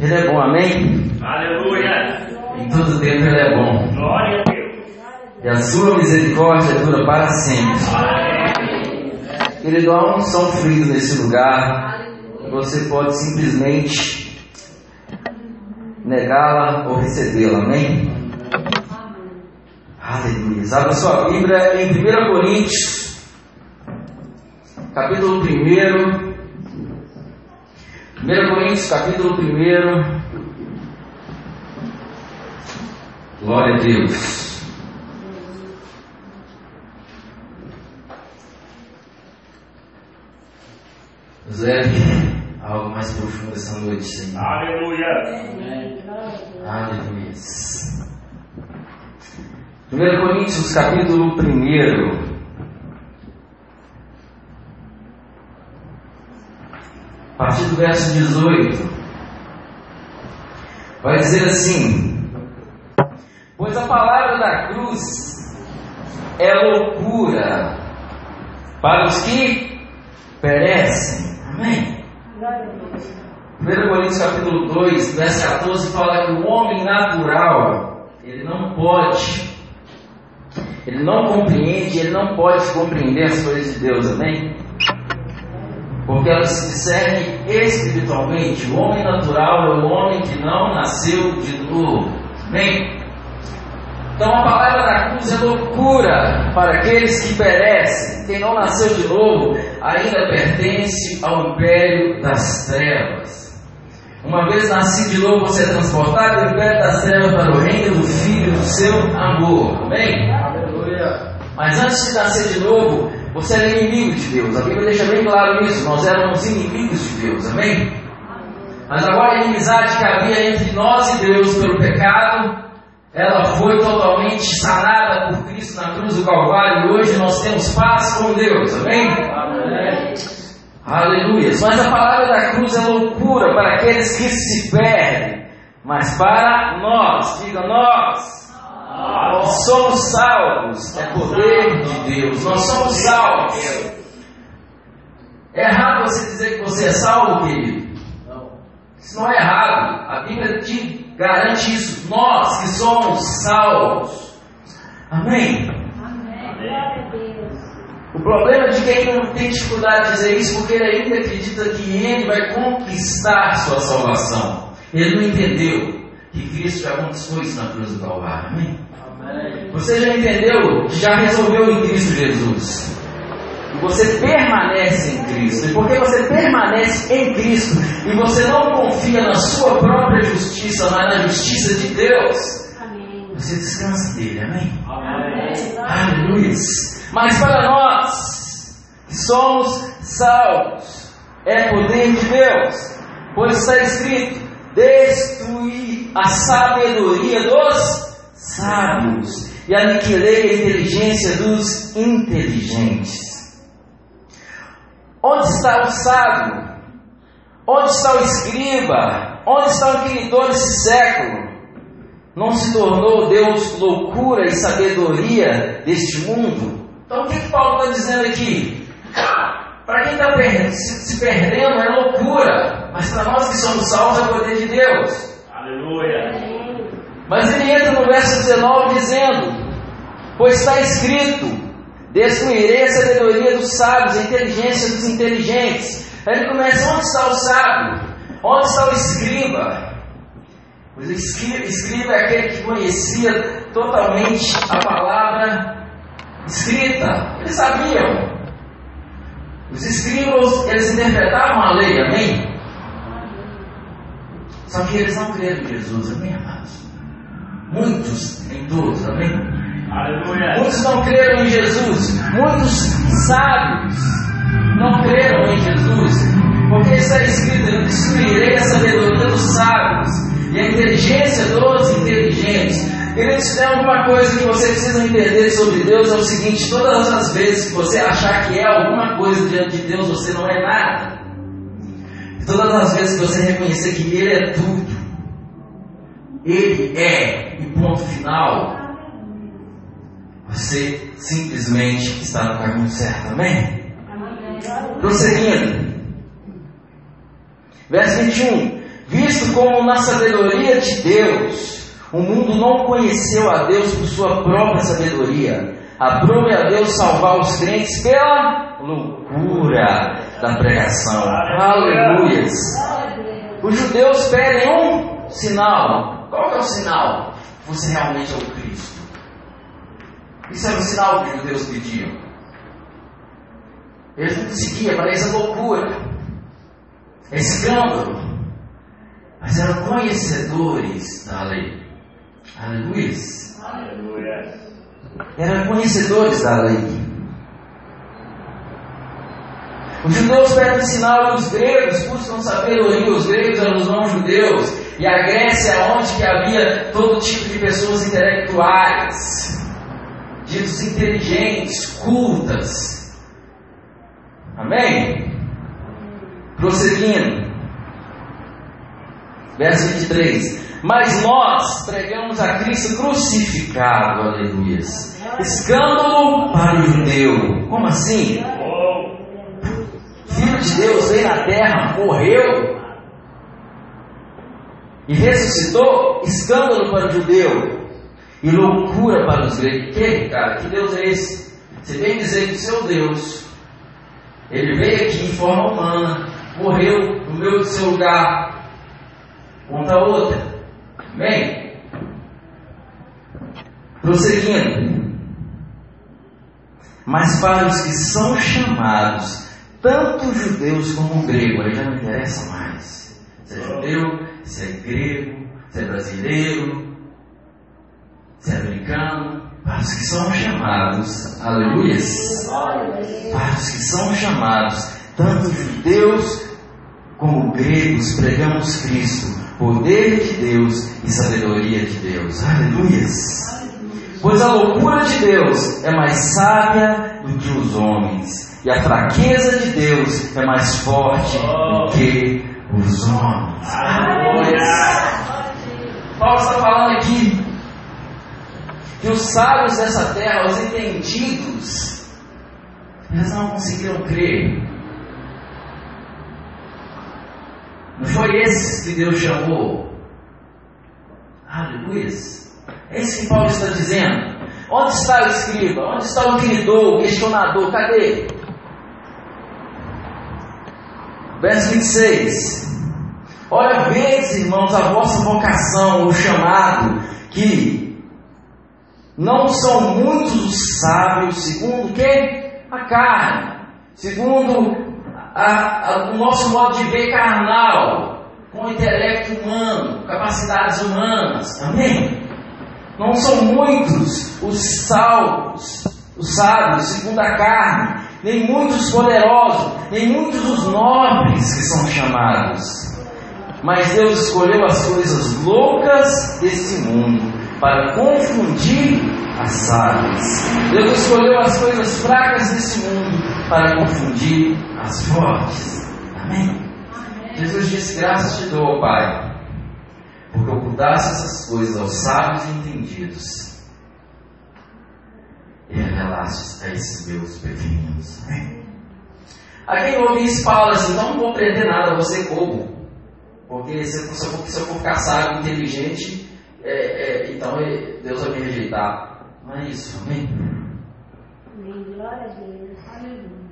Ele é bom, amém? Aleluia. Em todo tempo Ele é bom. Glória a Deus. E a sua misericórdia dura para sempre. Amém. Querido, há um som fluido nesse lugar. Você pode simplesmente negá-la ou recebê-la, amém? Aleluia. Abra sua Bíblia em 1 Coríntios, capítulo 1. 1 Coríntios, capítulo 1. Glória a Deus. José, algo mais profundo essa noite, Senhor. Aleluia. Aleluia. 1 Coríntios, capítulo 1. A partir do verso 18, vai dizer assim: Pois a palavra da cruz é loucura para os que perecem. Amém? 1 Coríntios capítulo 2, verso 14 fala que o homem natural, ele não pode, ele não compreende, ele não pode compreender as coisas de Deus, amém? Porque elas se discernem espiritualmente. O homem natural é o homem que não nasceu de novo, amém? Então a palavra da cruz é loucura para aqueles que perecem. Quem não nasceu de novo ainda pertence ao império das trevas. Uma vez nascido de novo, você é transportado do império das trevas para o reino do Filho do seu amor. Amém? Aleluia. Mas antes de nascer de novo, você era inimigo de Deus. A Bíblia deixa bem claro isso. Nós éramos inimigos de Deus. Amém? Mas agora a inimizade que havia entre nós e Deus pelo pecado ela foi totalmente sanada por Cristo na cruz do Calvário e hoje nós temos paz com Deus, amém? amém. Aleluia. Mas a palavra da cruz é loucura para aqueles que se perdem, mas para nós, diga nós, nós somos salvos, é poder de Deus, nós somos salvos. É errado você dizer que você é salvo, querido? Isso não é errado. A Bíblia te garante isso. Nós que somos salvos. Amém? Amém. O problema de quem não tem dificuldade de dizer isso, porque ele ainda acredita que ele vai conquistar sua salvação. Ele não entendeu que Cristo já conquistou isso na cruz do Calvário. Amém? Amém. Você já entendeu que já resolveu em Cristo Jesus. E você permanece em Cristo. E porque você permanece em Cristo e você não confia na sua própria justiça, mas na justiça de Deus, Amém. você descansa dele. Amém? Amém. Aleluia. Mas para nós que somos salvos, é poder de Deus, pois está escrito: destruir a sabedoria dos sábios e aniquilei a inteligência dos inteligentes. Onde está o sábio? Onde está o escriba? Onde está o inquiridor desse século? Não se tornou Deus loucura e sabedoria deste mundo? Então o que, que Paulo está dizendo aqui? Para quem está se, se perdendo é loucura, mas para nós que somos salvos é o poder de Deus. Aleluia. Mas ele entra no verso 19 dizendo: Pois está escrito: Destruirei a sabedoria dos sábios, a inteligência dos inteligentes. Aí ele começa: onde está o sábio? Onde está o escriba? Pois o escri- escriba é aquele que conhecia totalmente a palavra escrita. Eles sabiam. Os escribas, eles interpretavam a lei, amém? Só que eles não creram em Jesus, amém, amados? Muitos, nem todos, amém? Aleluia. Muitos não creram em Jesus. Muitos sábios não creram em Jesus. Porque está escrito: Eu destruirei a sabedoria dos sábios e a inteligência dos inteligentes. Queridos, se tem alguma coisa que você precisa entender sobre Deus, é o seguinte: todas as vezes que você achar que é alguma coisa diante de Deus, você não é nada. E todas as vezes que você reconhecer que Ele é tudo, Ele é, e ponto final, você simplesmente está no caminho certo, amém? Prosseguindo, verso 21: visto como na sabedoria de Deus, o mundo não conheceu a Deus por sua própria sabedoria. Aprove a Deus salvar os crentes pela loucura da pregação. Aleluias. Os judeus pedem um sinal. Qual é o sinal? Você realmente é o Cristo. Isso era o sinal que os judeus pediam. Eles não conseguiam, parecia loucura. É escândalo. Mas eram conhecedores da lei. Aleluia. Aleluia. Eram conhecedores da lei. Os judeus pedem sinal e os gregos buscam sabedoria. Os gregos eram os não-judeus. E a Grécia, onde que havia todo tipo de pessoas intelectuais, ditos inteligentes, cultas. Amém? Prosseguindo. Verso 23. Mas nós pregamos a Cristo crucificado, aleluia. Escândalo para o judeu. Como assim? Filho de Deus veio na terra, morreu e ressuscitou. Escândalo para o judeu e loucura para os gregos. Que, cara, que Deus é esse? Você vem dizer que o seu Deus, ele veio aqui em forma humana, morreu no meu seu lugar, contra outra. Amém? Prosseguindo. Mas para os que são chamados, tanto judeus como grego, aí já não interessa mais. Se é judeu, se é grego, se é brasileiro, se é americano, para os que são chamados, aleluias, para os que são chamados, tanto judeus como gregos, pregamos Cristo, poder de Deus e sabedoria de Deus, aleluias. Pois a loucura de Deus é mais sábia do que os homens, e a fraqueza de Deus é mais forte do que os homens. aleluia. Paulo está falando aqui que os sábios dessa terra, os entendidos, eles não conseguiram crer. Não foi esses que Deus chamou. Aleluia. É isso que Paulo está dizendo. Onde está o escriba? Onde está o inquiridor, o questionador? Cadê? Verso 26. Olha, vedes, irmãos, a vossa vocação, o chamado, que não são muitos os sábios, segundo o quê? A carne, segundo a- a- o nosso modo de ver carnal, com o intelecto humano, capacidades humanas. Amém? Não são muitos os salvos, os sábios, segundo a carne, nem muitos poderosos, nem muitos os nobres que são chamados. Mas Deus escolheu as coisas loucas desse mundo para confundir as sábias. Deus escolheu as coisas fracas desse mundo para confundir as fortes. Amém? Jesus disse: Graças te dou, ó Pai, porque ocultaste essas coisas aos sábios e entendidos e revelaste a esses meus pequeninos. Amém? A quem ouve isso fala assim: Não vou aprender nada, ser bobo. Porque se eu, se eu for- se eu for ficar sábio, inteligente, é, é, então é, Deus vai me rejeitar. Não é isso, amém? Glória a Deus. Aleluia.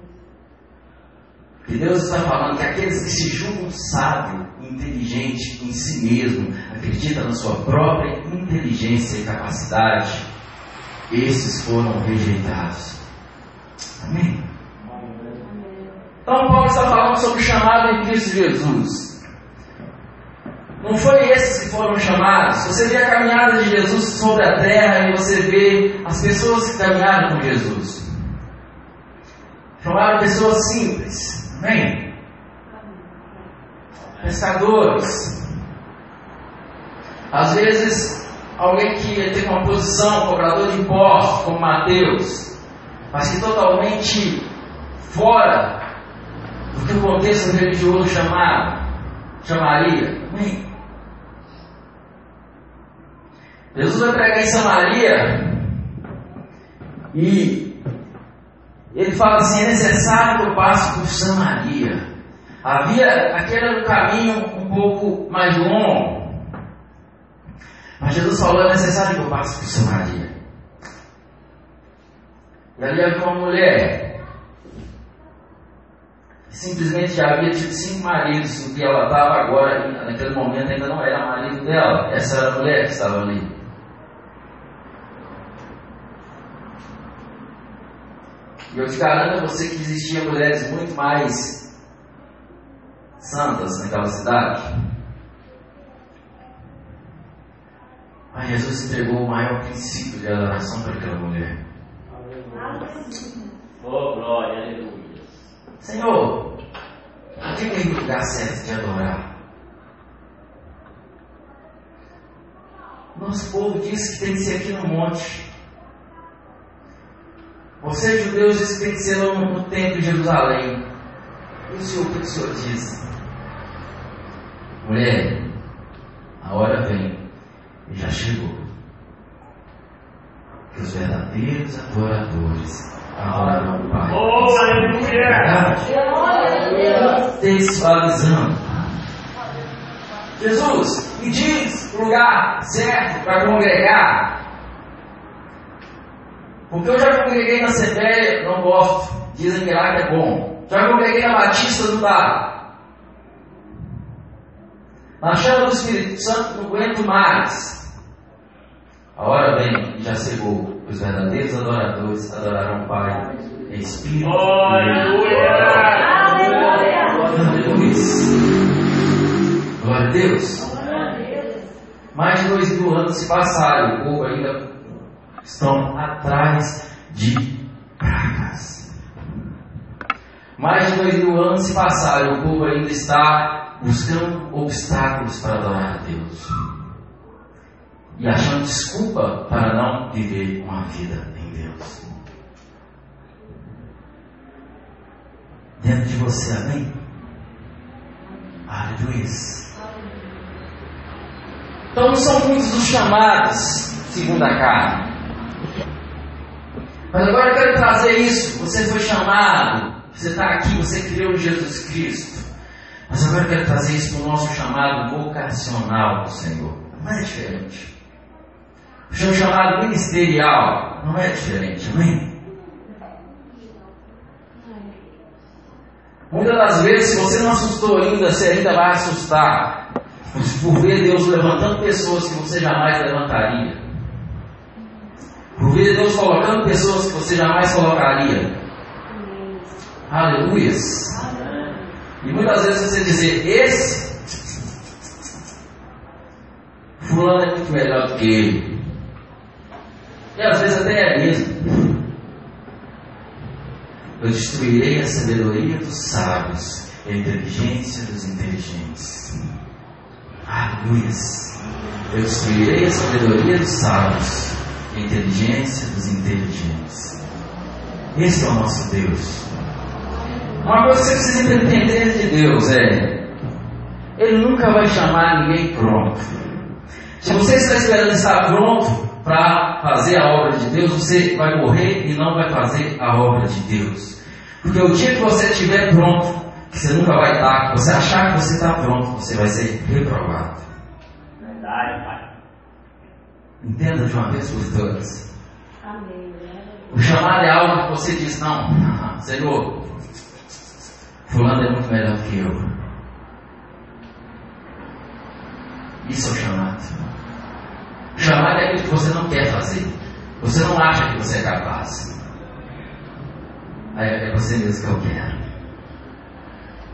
Que Deus está falando que aqueles que se julgam sábio, inteligente em si mesmo, acreditam na sua própria inteligência e capacidade, esses foram rejeitados. Amém? Então Paulo está falando sobre o chamado em Cristo Jesus. Não foi esses que foram chamados. Você vê a caminhada de Jesus sobre a terra e você vê as pessoas que caminharam com Jesus. Chamaram pessoas simples. Amém? Pescadores. Às vezes, alguém que tem uma posição, cobrador de impostos, como Mateus, mas que totalmente fora do que o contexto religioso chamava, chamaria. Amém? Jesus vai pregar em Samaria e ele fala assim: é necessário que eu passe por Samaria. Havia, aquele era um caminho um pouco mais longo. Mas Jesus falou, é necessário que eu passe por Samaria. E ali havia uma mulher que simplesmente já havia tido cinco maridos, o que ela estava agora, naquele momento ainda não era marido dela. Essa era a mulher que estava ali. E eu te garanto a você que existiam mulheres muito mais santas naquela cidade. Mas Jesus entregou o maior princípio de adoração para aquela mulher. Oh, glória, aleluia. Senhor, onde é o lugar certo de adorar? Nosso povo diz que tem que ser aqui no monte. Você, judeus, diz que tem que ser no, no templo de Jerusalém. E o Senhor, o que o Senhor diz? Mulher, a hora vem e já chegou. Que os verdadeiros adoradores adoram o Pai. Oh, aleluia. Desvalorizando. Jesus, me diz o lugar certo para congregar. Porque eu já congreguei na Assembleia, não gosto. Dizem que lá que é bom. Já congreguei na Batista, não dá. Na chama do Espírito Santo, não aguento mais. A hora vem, e já chegou. Os verdadeiros adoradores adorarão o Pai em Espírito. Oh, e em aleluia. Aleluia. Glória a Deus. Mais de dois mil anos se passaram, o povo ainda estão atrás de pragas. Mais de dois mil anos se passaram, o povo ainda está buscando obstáculos para adorar a Deus. E achando desculpa para não viver uma vida em Deus. Dentro de você, amém? Aleluia. Então são muitos os chamados segundo a carne. Mas agora eu quero trazer isso. Você foi chamado, você está aqui, você em Jesus Cristo. Mas agora eu quero trazer isso para o nosso chamado vocacional do Senhor. Não é diferente. O seu chamado ministerial não é diferente, amém? Muitas das vezes, se você não assustou ainda, você ainda vai assustar por ver Deus levantando pessoas que você jamais levantaria. Por ver Deus colocando pessoas que você jamais colocaria. Aleluia. E muitas vezes você dizer, esse fulano é muito melhor do que ele. E às vezes até é mesmo. Eu destruirei a sabedoria dos sábios a inteligência dos inteligentes. Aleluia. Eu destruirei a sabedoria dos sábios inteligência dos inteligentes. Esse é o nosso Deus. Uma coisa que você precisa entender de Deus é: Ele nunca vai chamar ninguém pronto. Se você está esperando estar pronto para fazer a obra de Deus, você vai morrer e não vai fazer a obra de Deus. Porque o dia que você estiver pronto, que você nunca vai estar, que você achar que você está pronto, você vai ser reprovado. Verdade, Pai. Entenda de uma vez por todas. Amém. O chamado é algo que você diz: Não, Senhor, Fulano é muito melhor que eu. Isso é o chamado. O chamado é aquilo que você não quer fazer. Você não acha que você é capaz. Aí é você mesmo que eu quero.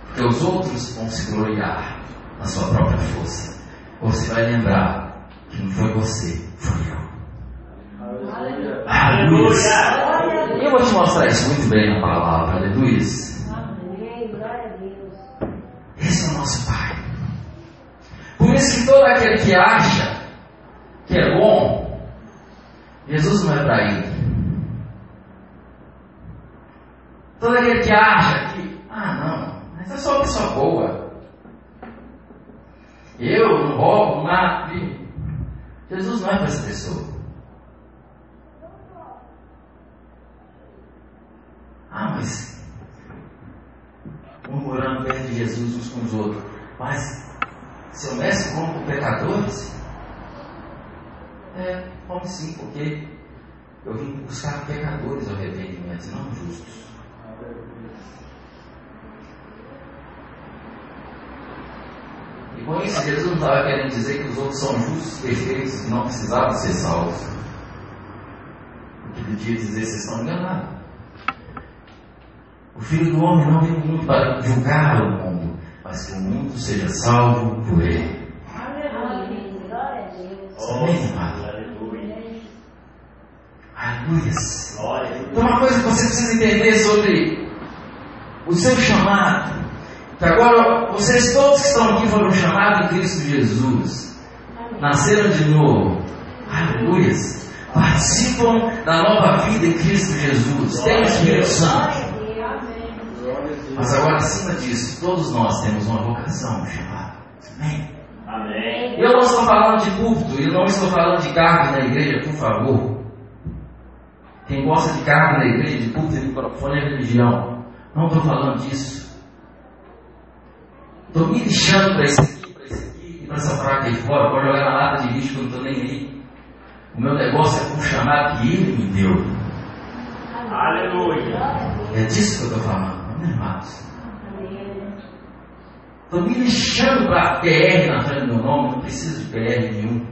Porque os outros vão se gloriar na sua própria força. Você vai lembrar que não foi você. Aleluia! E eu vou te mostrar isso muito bem na palavra, aleluia. Esse é o nosso Pai. Por isso que todo aquele que acha que é bom, Jesus não é para ele. Todo aquele que acha que, ah não, mas eu sou uma pessoa boa. Eu não roubo, mato. Jesus não é para essa pessoa. Ah, mas murmurando perto de Jesus uns com os outros. Mas seu mestre come com pecadores? É, como sim, porque eu vim buscar pecadores ao arrependimento, não justos. E com isso, Jesus não estava querendo dizer que os outros são justos, perfeitos, que não precisavam ser salvos. O que queria dizer, vocês estão enganados. O Filho do Homem não veio mundo para julgar o mundo, mas que o mundo seja salvo por ele. Aleluia. Glória a Deus. Amém? Aleluia. Então, uma coisa que você precisa entender sobre o seu chamado, que agora vocês todos que estão aqui foram chamados em Cristo Jesus, nasceram de novo, aleluias, participam da nova vida em Cristo Jesus, têm o Espírito Santo. Mas agora, acima disso, todos nós temos uma vocação, um chamado. Amém? Amém. Eu não estou falando de púlpito, eu não estou falando de cargo na igreja, por favor. Quem gosta de cargo na igreja, de púlpito e microfone é religião. Não estou falando disso. Estou me lixando para isso aqui, para isso aqui e para essa praga aí fora. Pode jogar na lata de lixo que eu não estou nem aí. O meu negócio é com o chamado que ele me deu. Aleluia. É disso que eu estou falando, não é, irmãos? Estou me lixando para PR na frente do meu nome, não preciso de PR nenhum.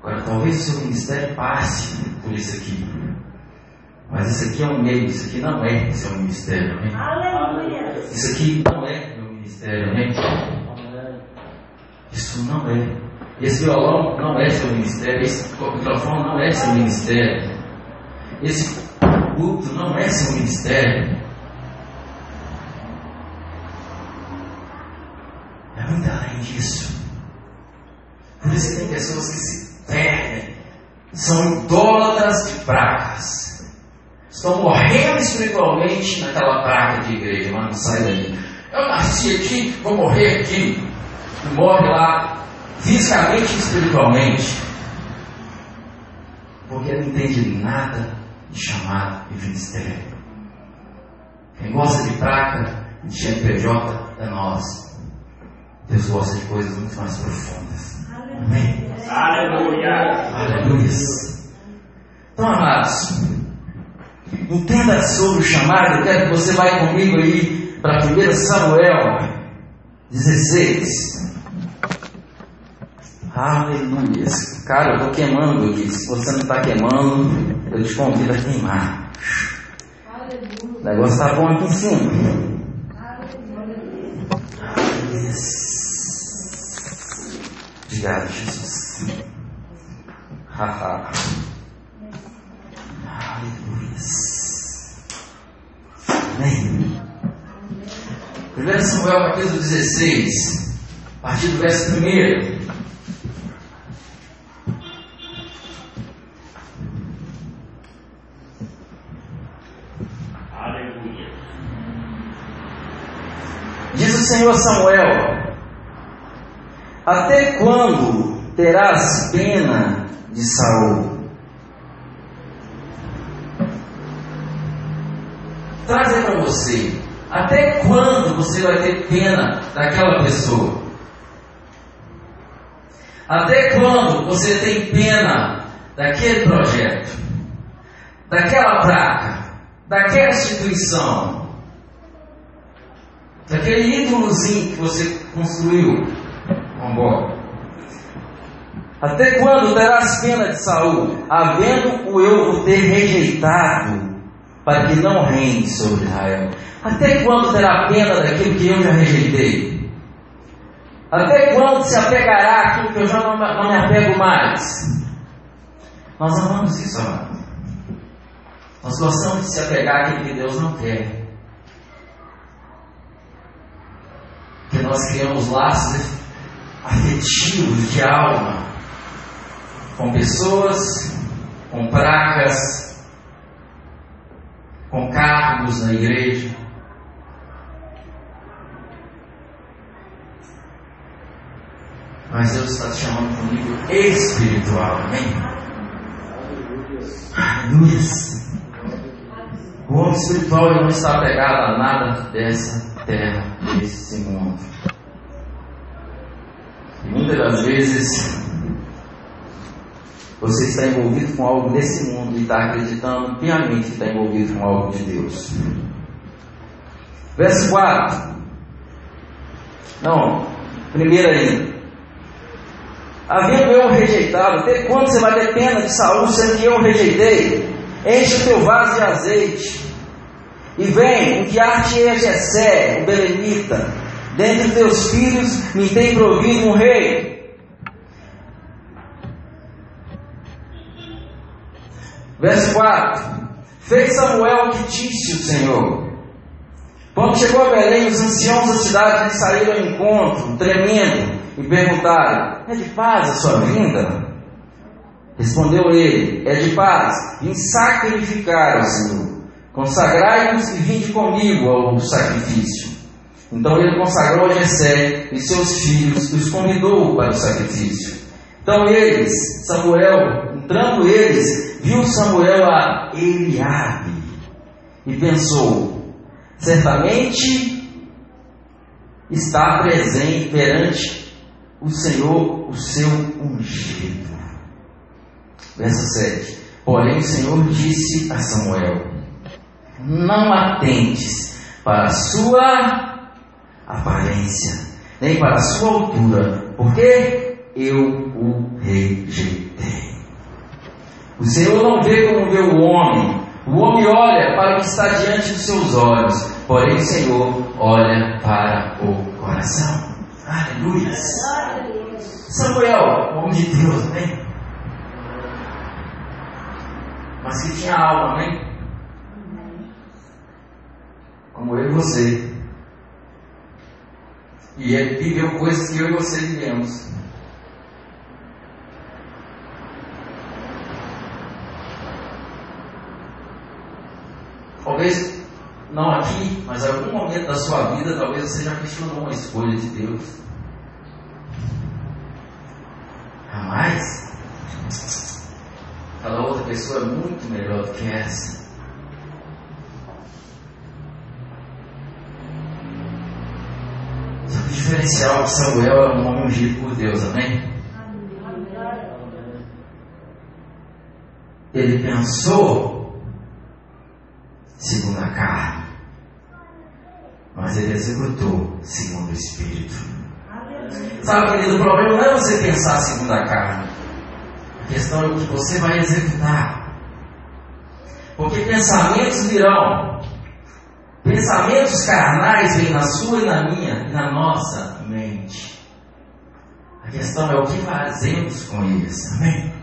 Agora, talvez o seu ministério passe por isso aqui. Mas isso aqui é um meio, isso aqui não é seu ministério, amém? Aleluia. Isso aqui não é meu ministério, amém? Isso não é. Esse violão não é seu ministério, esse microfone não é seu ministério. Esse culto não é seu ministério. É muito além disso. Por isso que tem pessoas que se perdem, são idólatras de pragas. Estão morrendo espiritualmente naquela praga de igreja, mas não sai daí. Eu nasci aqui, vou morrer aqui. Morre lá, fisicamente e espiritualmente. Porque não entende nada de chamado e de ministério. Quem gosta de praga e de CNPJ é nós. Deus gosta de coisas muito mais profundas. Amém? Aleluia. Aleluia. Então, amados, entenda sobre o chamado. Eu quero que você vá comigo aí para 1 Samuel 16. Aleluia. Cara, eu estou queimando aqui. Se você não está queimando, eu te convido a queimar. O negócio está bom aqui em cima. Aleluia. Obrigado, Jesus. Haha. Aleluia. Amém. 1 Samuel capítulo 16, a partir do verso 1. Aleluia. Diz o Senhor Samuel: Até quando terás pena de Saul? Traz aí para você. Até quando você vai ter pena daquela pessoa? Até quando você tem pena daquele projeto? Daquela placa? Daquela instituição? Daquele ídolozinho que você construiu? Vambora. Até quando terás pena de Saul, havendo o eu ter rejeitado, para que não reine sobre Israel? Até quando terá pena daquilo que eu já rejeitei? Até quando se apegará àquilo que eu já não, não me apego mais? Nós amamos isso, amado. Nós gostamos de se apegar àquilo que Deus não quer. Que nós criamos laços afetivos de alma com pessoas, com pragas, com cargos na igreja. Mas Deus está te chamando para um nível espiritual, amém? Aleluia. O homem espiritual não está apegado a nada dessa terra, desse mundo. muitas das vezes você está envolvido com algo desse mundo e está acreditando piamente que está envolvido com algo de Deus. Verso 4. Não, primeiro aí. Havendo eu rejeitado, até quando você vai ter pena de Saúl, sendo que eu o rejeitei? Enche o teu vaso de azeite. E vem, enviar-te a Jessé, o Belemita. Dentre teus filhos me tem provido um rei. Verso 4. Fez Samuel o que disse o Senhor. Quando chegou a Belém, os anciãos da cidade lhe saíram ao encontro, tremendo, e perguntaram: É de paz a sua vinda? Respondeu ele: É de paz, vim sacrificar ao Senhor. Consagrai-vos e vinde comigo ao sacrifício. Então ele consagrou a Jessé e seus filhos e os convidou para o sacrifício. Então eles, Samuel, entrando eles, viu Samuel a Eliabe e pensou: certamente está presente perante o Senhor o seu ungido. Verso 7. Porém o Senhor disse a Samuel: Não atentes para a sua aparência, nem para a sua altura, porque eu o rejeitei. O Senhor não vê como vê o homem, o homem olha para o que está diante dos seus olhos, porém o Senhor olha para o coração. Aleluia! Samuel, homem de Deus, amém? Mas que tinha alma, amém? Como eu e você. E ele viveu coisas que eu e você vivemos. Talvez não aqui, mas em algum momento da sua vida, talvez você já questionou uma escolha de Deus. Jamais. Aquela outra pessoa é muito melhor do que essa. Só que o diferencial de Samuel é um homem ungido por Deus, amém? Ele pensou segundo a carne, mas ele executou segundo o Espírito. Sabe, querido, o problema não é você pensar segundo a carne, a questão é o que você vai executar. Porque pensamentos virão, pensamentos carnais vêm na sua e na minha e na nossa mente. A questão é o que fazemos com eles, amém?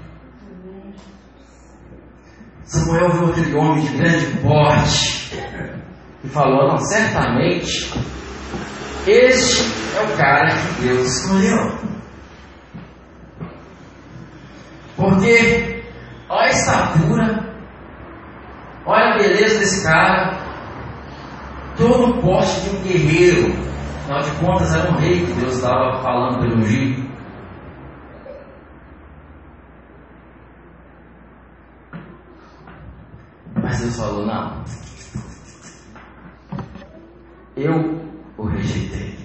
Samuel viu aquele homem de grande porte e falou: Não, certamente este é o cara que Deus escolheu. Porque olha a estatura, olha a beleza desse cara, todo o porte de um guerreiro. Afinal de contas, era um rei que Deus estava falando pelo ungido. Mas Deus falou: não. Eu o rejeitei.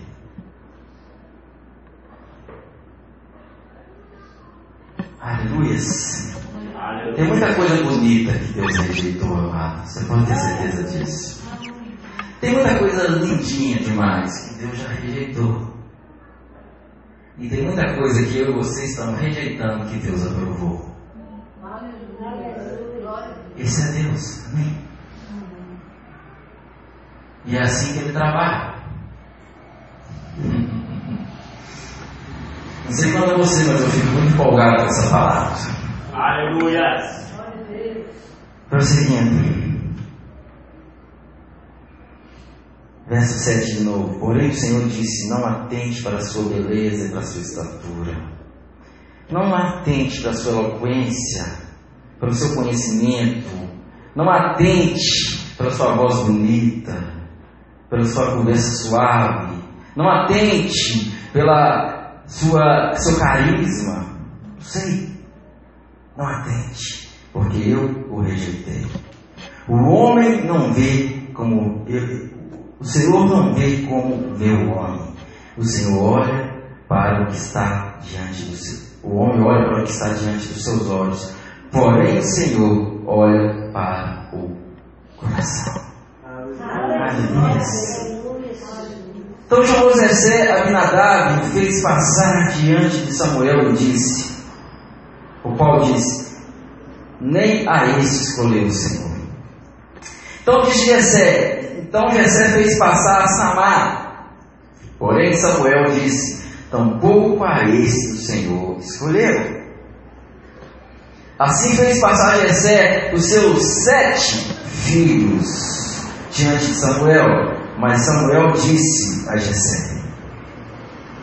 Aleluias. Tem muita coisa bonita que Deus rejeitou, amado. Você pode ter certeza disso. Tem muita coisa lindinha demais que Deus já rejeitou. E tem muita coisa que eu e você estamos rejeitando que Deus aprovou. Esse é Deus. Amém? E é assim que ele trabalha. Não sei quando é você, mas eu fico muito empolgado com essa palavra. Aleluia. Prosseguindo. Verso 7 de novo. Porém o Senhor disse: Não atente para a sua beleza e para a sua estatura. Não atente para a sua eloquência, para o seu conhecimento. Não atente para a sua voz bonita, pela sua conversa suave. Não atente pela sua seu carisma. Não sei. Não atente, porque eu o rejeitei. O homem não vê como eu, o Senhor não vê como vê o homem. O Senhor olha para o que está diante do seu. O homem olha para o que está diante dos seus olhos. Porém, o Senhor olha para o coração. Aleluia. Então Abinadab e fez passar diante de Samuel e disse: O qual disse: Nem a este escolheu o Senhor. Então disse Jessé, então Jessé fez passar Samar. Porém Samuel disse: Tampouco a este o Senhor escolheu. Assim fez passar Jessé os seus sete filhos diante de Samuel. Mas Samuel disse a Jessé: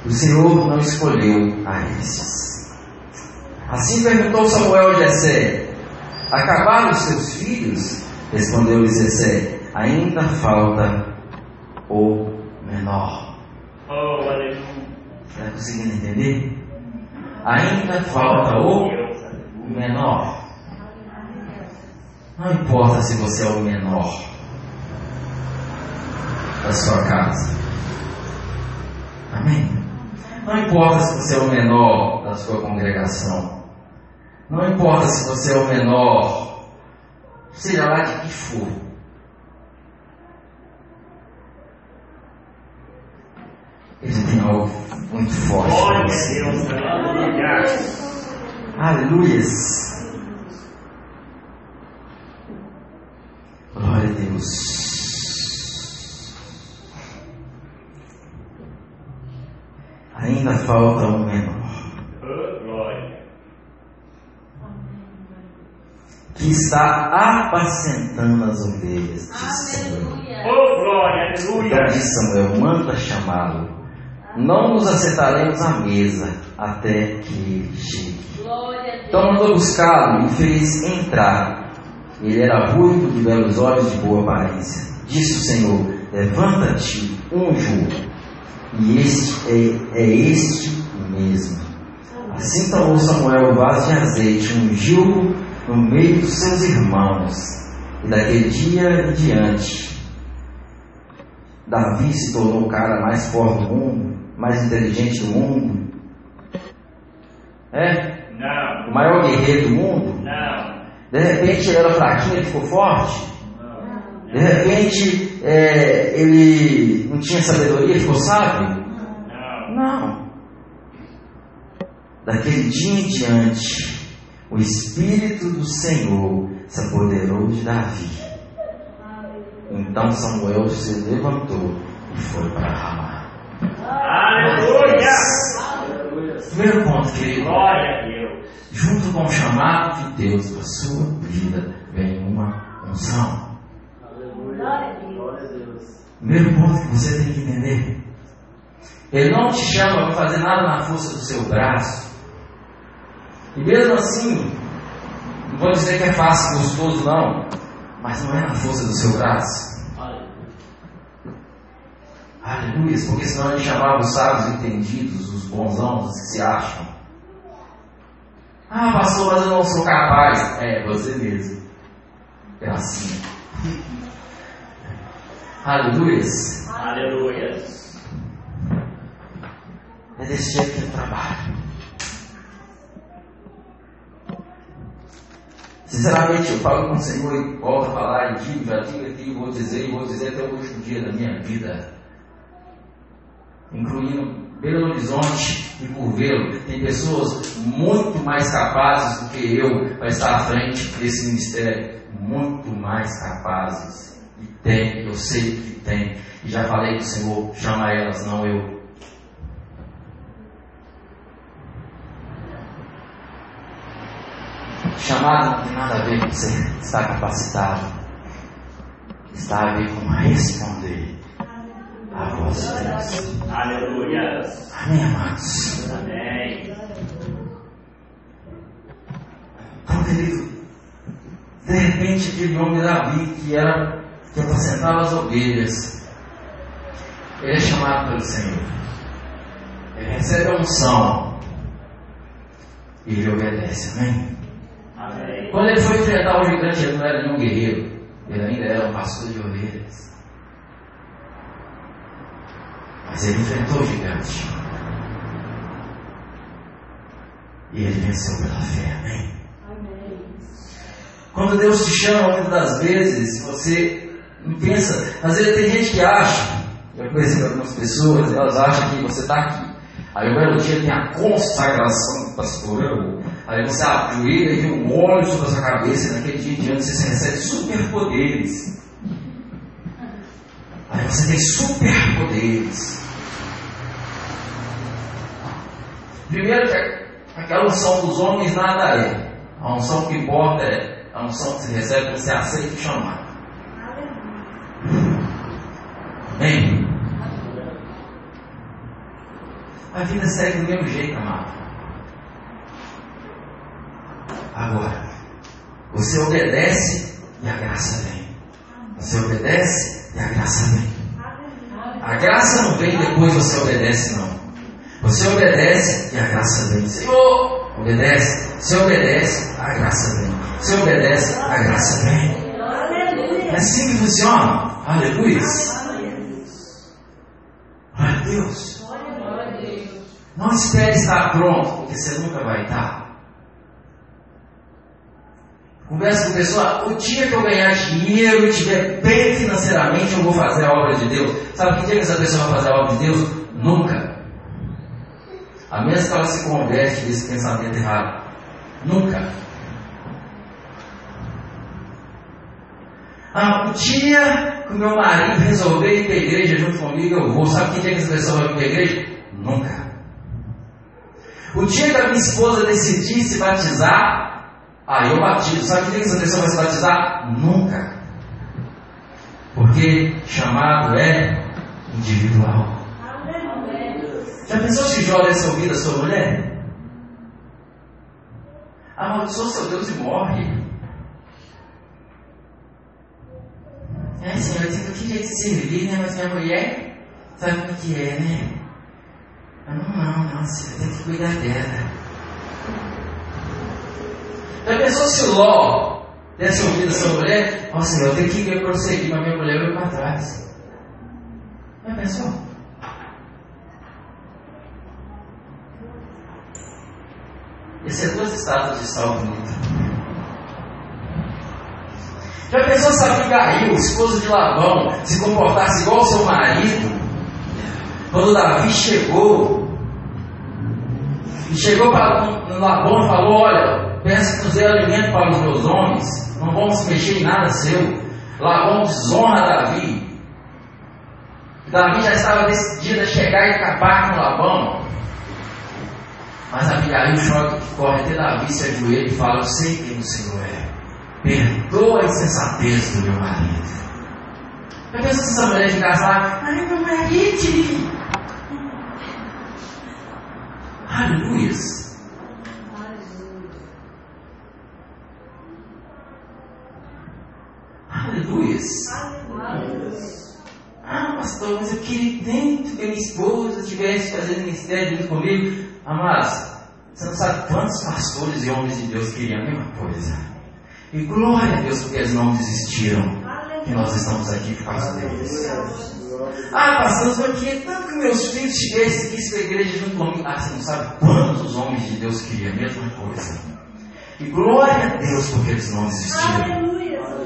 O Senhor não escolheu a estes. Assim perguntou Samuel a Jessé: Acabaram os seus filhos? Respondeu-lhe Jessé: Ainda falta o menor. Oh. Está conseguindo entender? Ainda falta o menor. Não importa se você é o menor da sua casa. Amém? Não importa se você é o menor da sua congregação. Não importa se você é o menor, seja lá de que for. Ele tem algo muito forte. Glória a. Deus. Aleluia. Aleluias. Glória a Deus. Ainda falta um menor que está apacentando as ovelhas. Então Aleluia. disse Samuel: manda chamá-lo. Não nos assentaremos à mesa até que ele chegue. Então mandou buscá-lo e fez entrar. Ele era ruivo, de belos olhos, de boa aparência. Disse o Senhor: Levanta-te, unjo. E este é, é este mesmo. Assim tomou Samuel o vaso de azeite, ungiu no meio dos seus irmãos. E daquele dia em diante, Davi se tornou o cara mais forte do mundo, mais inteligente do mundo. É? Não. O maior guerreiro do mundo. Não. De repente ele era fraquinho, ele ficou forte. De repente é, ele não tinha sabedoria, ele ficou sábio. Não. Não. Daquele dia em diante, o Espírito do Senhor se apoderou de Davi. Então Samuel se levantou e foi para Ramá. Aleluia. Primeiro ponto, querido. Glória a Deus. Junto com o chamado de Deus para a sua vida, vem uma unção. Primeiro ponto que você tem que entender. Ele não te chama para fazer nada na força do seu braço. E mesmo assim, não vou dizer que é fácil, gostoso, não. Mas não é na força do seu braço. Aleluia, porque senão ele chamava os sábios entendidos, os bonzãos, os que se acham. Ah, pastor, mas eu não sou capaz. É, você mesmo. É assim. Aleluia. Aleluia. É desse jeito que ele trabalha. Sinceramente, eu falo com o Senhor e volto a falar e digo, já digo aqui, vou dizer e vou dizer até o último dia da minha vida. Incluindo Belo Horizonte e Curvelo. Tem pessoas muito mais capazes do que eu para estar à frente desse ministério. Muito mais capazes. Tem, eu sei que tem. E já falei com o Senhor, chama elas, não eu. Chamado não tem nada a ver com você estar capacitado. Está a ver com responder à voz de Deus. Aleluia. Amém, amados? Amém. Então, querido, de repente aquele homem Davi que era que apacentava as ovelhas, ele é chamado pelo Senhor. Ele recebe a unção e ele obedece, amém? Amém. Quando ele foi enfrentar o gigante, ele não era nenhum guerreiro, ele ainda era um pastor de ovelhas. Mas ele enfrentou o gigante. E ele venceu pela fé. Amém? Quando Deus te chama, muitas das vezes, você não pensa. Às vezes tem gente que acha, eu conheci algumas pessoas, elas acham que você está aqui. Aí o belo dia tem a consagração do pastor. Aí você ajoelha e um óleo sobre a sua cabeça, naquele dia em diante você recebe superpoderes. Aí você tem superpoderes. Primeiro que aquela unção dos homens nada é. A unção que importa é a unção que você recebe quando você aceita o chamado. Amém? A vida segue do mesmo jeito, amado. Agora, você obedece e a graça vem. Você obedece e a graça vem. A graça não vem depois você obedece, não. Você obedece e a graça vem. Senhor, obedece. Você obedece, a graça vem. Você obedece, a graça vem. É assim que funciona. Aleluia. Deus. Não espere estar pronto, porque você nunca vai estar. Conversa com a pessoa, o dia que eu ganhar dinheiro e estiver bem financeiramente, eu vou fazer a obra de Deus. Sabe que dia que essa pessoa vai fazer a obra de Deus? Nunca. A menos que ela se converte desse pensamento errado. Nunca. Ah, o dia que o meu marido resolver ir para a igreja junto comigo, eu vou. Sabe que dia que essa pessoa vai para a igreja? Nunca. O dia que a minha esposa decidir se batizar, aí eu batizo. Sabe que dia que essa pessoa vai se batizar? Nunca. Porque chamado é individual. Já pensou se Jó desse ouvido a sua mulher? Amaldiçoa seu Deus e morre. É, Senhor, eu queria te servir, né? Mas minha mulher sabe como que é, né? Eu não, não, não, Senhor, tem que cuidar dela. Já pensou se Ló desse ouvido a sua mulher? Ó, Senhor, eu tenho que prosseguir, mas minha mulher vai para trás. Já pensou? Esse é duas estátuas de sal bonito. Já pensou se Abigail, esposa de Labão, se comportasse igual ao seu marido? Quando Davi chegou, e chegou para Labão e falou: Olha, peço dê alimento para os meus homens, não vamos mexer em nada seu. Labão desonra Davi. Davi já estava decidido a chegar e acabar com Labão. Mas Abigail chora que corre até Davi, se ajoelha e fala: Eu sei quem o Senhor é. Perdoa a insensatez do meu marido. Eu penso se essa mulher de casar, ai meu marido. Aleluia. Aleluia. Ah, pastor, mas eu queria tanto que minha esposa estivesse fazendo ministério junto comigo. Amados, você não sabe quantos pastores e homens de Deus queriam a mesma coisa. E glória a Deus porque eles não desistiram. Que nós estamos aqui por causa deles. Ah, pastor, eu queria tanto que meus filhos estivessem aqui para a igreja junto comigo. Ah, você não sabe quantos homens de Deus queriam a mesma coisa. E glória a Deus porque eles não desistiram.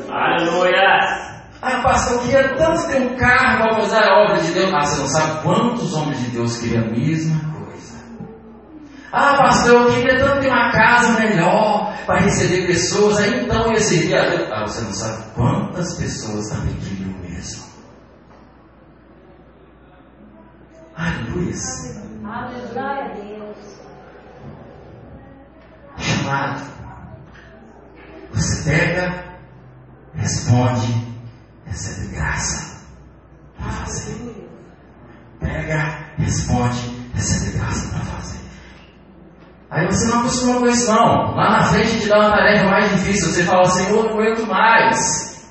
Aleluia! Ah, pastor, eu queria tanto ter um carro para fazer a obra de Deus. Ah, você não sabe quantos homens de Deus queriam a mesma coisa. Ah, pastor, eu queria tanto ter uma casa melhor para receber pessoas. Aí então eu servir a. Ah, você não sabe quantas pessoas também queriam o mesmo. Aleluia. Glória a Deus. Chamado. Você pega, responde, recebe graça para fazer. Pega, responde, recebe graça para fazer. Aí você não acostuma com isso não. Lá na frente te dá uma tarefa mais difícil. Você fala, Senhor, não aguento mais.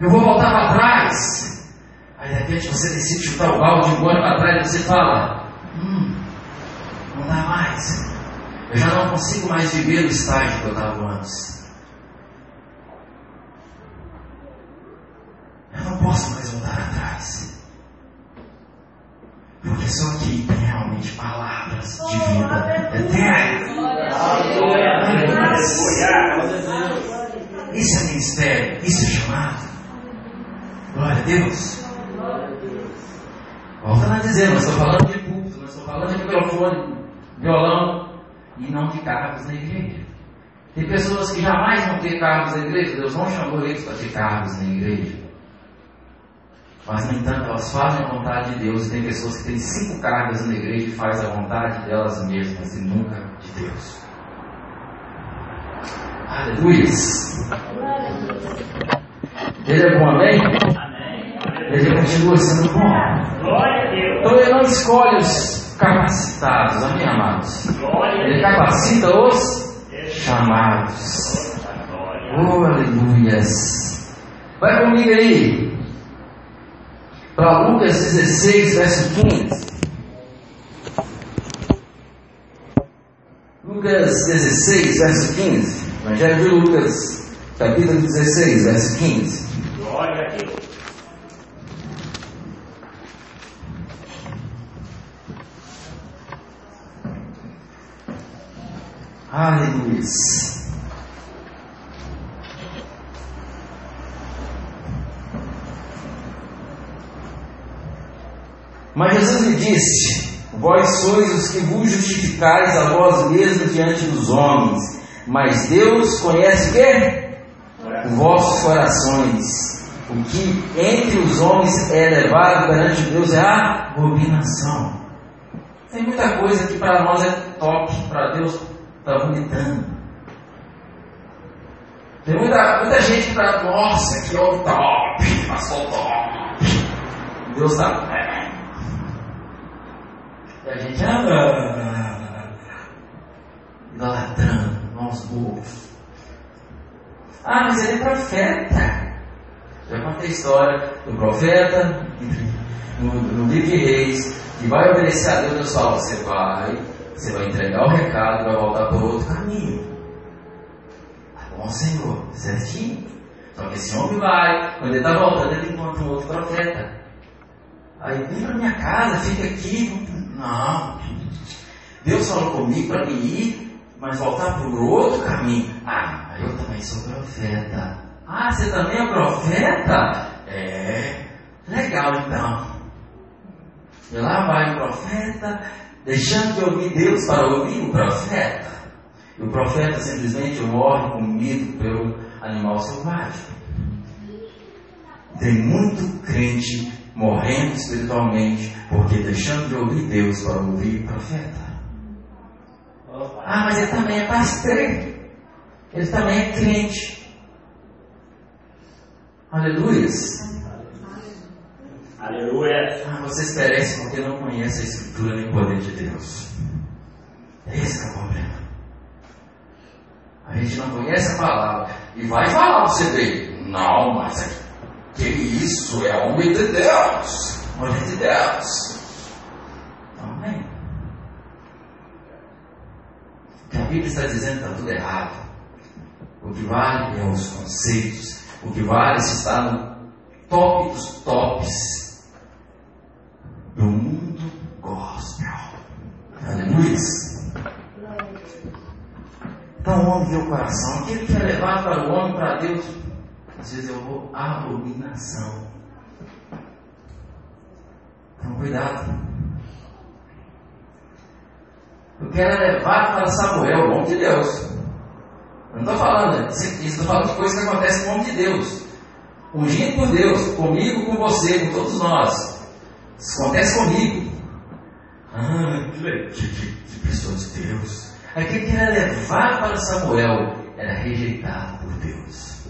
Eu vou voltar para trás. Aí de repente você decide chutar o balde de embora para trás e você fala, hum, não dá mais. Eu já não consigo mais viver o estágio que eu estava antes. Eu não posso mais voltar atrás. Porque só aqui tem realmente palavras de vida eterna. Isso é ministério, isso é chamado. Glória a Deus. Volta a dizer, nós estamos falando de púlpito, nós estamos falando de microfone, violão e não de cargos na igreja. Tem pessoas que jamais vão ter cargos na igreja, Deus não chamou eles para ter cargos na igreja. Mas, no entanto, elas fazem a vontade de Deus. E tem pessoas que têm cinco cargas na igreja e fazem a vontade delas mesmas e nunca de Deus. Aleluia! Ele é bom, amém? Ele continua sendo bom. Então ele não escolhe os capacitados, amém, amados? Ele capacita os chamados. Oh, aleluias. Vai comigo aí. Para Lucas 16, verso 15. Lucas 16, verso 15. Evangelho de Lucas, capítulo 16, verso 15. Glória a Deus. Aleluia. Mas Jesus lhe disse: Vós sois os que vos justificais a vós mesmos diante dos homens, mas Deus conhece o quê? Vossos corações. O que entre os homens é levado perante Deus é a abominação. Tem muita coisa que para nós é top, para Deus está vomitando. Tem muita, muita gente para nossa, que é o top, pastor top. Deus está. E a gente ah, idolatrando, nós burros. Ah, mas ele é profeta. Já contei a história do profeta no, no livro de Reis, que vai obedecer a Deus, Deus fala, você vai, você vai entregar o recado vai voltar por outro caminho. Tá bom, Senhor, certinho. Só que esse homem vai, quando ele está voltando, ele encontra um outro profeta. Aí vem para minha casa, fica aqui. Não. Deus falou comigo para mim ir, mas voltar por outro caminho. Ah, eu também sou profeta. Ah, você também é profeta? É. Legal então. E lá vai o profeta, deixando de ouvir Deus para ouvir o profeta. E o profeta simplesmente morre comido pelo animal selvagem. Tem muito crente morrendo espiritualmente porque deixando de ouvir Deus para ouvir o profeta. Ah, mas ele também é pastor. Ele também é crente. Aleluias. Aleluia. Ah, vocês perecem porque não conhecem a Escritura nem o poder de Deus. Esse é o problema. A gente não conhece a palavra e vai falar para você ver. Não, mas é- que isso é homem de Deus, mulher de Deus. Amém. O que a Bíblia está dizendo está tudo errado. O que vale é os conceitos. O que vale é se está no top dos tops do mundo gospel. Aleluia. Então o homem o coração. Aquele que é levado para o homem, para Deus, às vezes eu vou abominação. Então cuidado. Eu quero levar para Samuel, o homem de Deus. Eu não estou falando, isso estou falando de coisas que acontecem com o homem de Deus. Ungido por Deus, comigo, com você, com todos nós. Isso acontece comigo. Ah, que, le- que, que, que pessoa de Deus. Aquele que era levado para Samuel era rejeitado por Deus.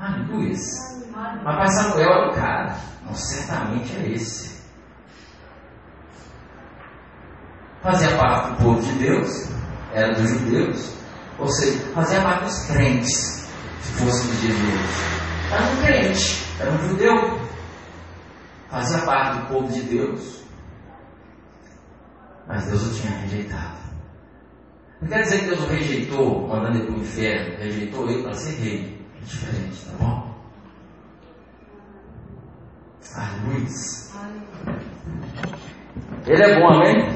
Aleluia. Mas para Samuel era o cara. Não, certamente é esse. Fazia parte do povo de Deus, era dos judeus, ou seja, fazia parte dos crentes, se fosse dos judeus. Era um crente, era um judeu, fazia parte do povo de Deus, mas Deus o tinha rejeitado. Não quer dizer que Deus o rejeitou, mandando ele para o inferno, rejeitou ele para ser rei. É diferente, tá bom? Aleluia. Ele é bom, amém?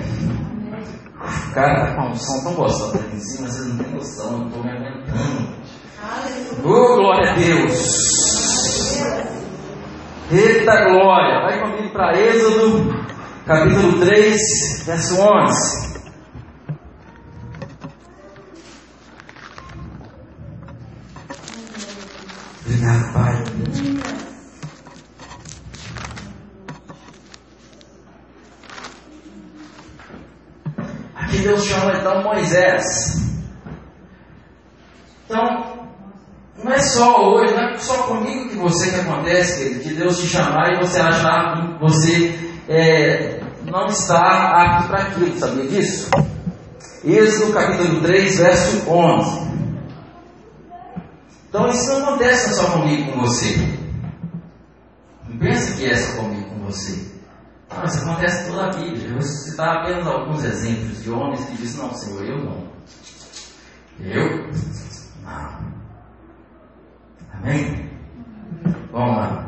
O cara tá com um som tão gostoso aqui em cima, vocês não têm noção, eu não estou me aguentando. Oh, glória a Deus! Eita glória! Vai comigo para Êxodo, capítulo 3, verso 11. Obrigado, Pai. Aqui Deus chama então Moisés. Então, não é só hoje, não é só comigo que você que acontece, querido, de Deus te chamar e você achar que você é, não está apto para aquilo, sabia disso? Êxodo capítulo 3, verso 11. Então isso não acontece só comigo com você. Não pensa que é só comigo com você. Não, isso acontece toda a Bíblia. Eu vou citar apenas alguns exemplos de homens que dizem, não, Senhor, eu não. Eu? Não. Amém? Vamos lá.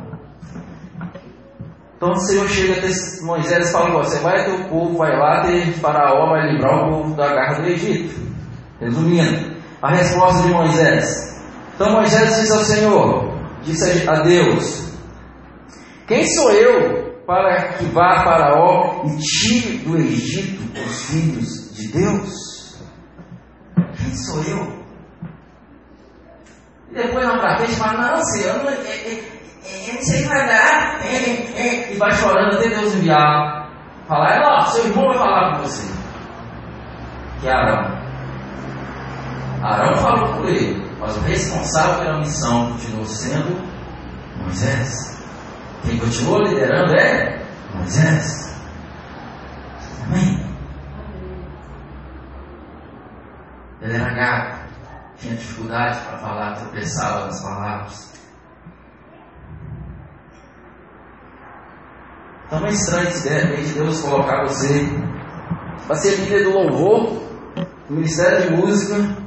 Então o Senhor chega até Moisés e fala, você vai ter o povo, vai lá, ter Faraó, vai livrar o povo da garra do Egito. Resumindo, a resposta de Moisés. Então Moisés disse ao Senhor, disse a Deus, quem sou eu para que vá Faraó e tire do Egito os filhos de Deus? Quem sou eu? E depois na pra frente fala, não, Senhor, não, eu, eu, eu não sei nadar. E vai chorando até Deus enviar. Falar, não, seu irmão vai falar com você. Que é Arão. Arão falou com ele. Mas o responsável pela missão continuou sendo Moisés. Quem continuou liderando é Moisés. Amém? Ele era gato, tinha dificuldade para falar, tropeçava nas palavras. Então é estranho se de Deus colocar você para ser líder do louvor, no ministério de música,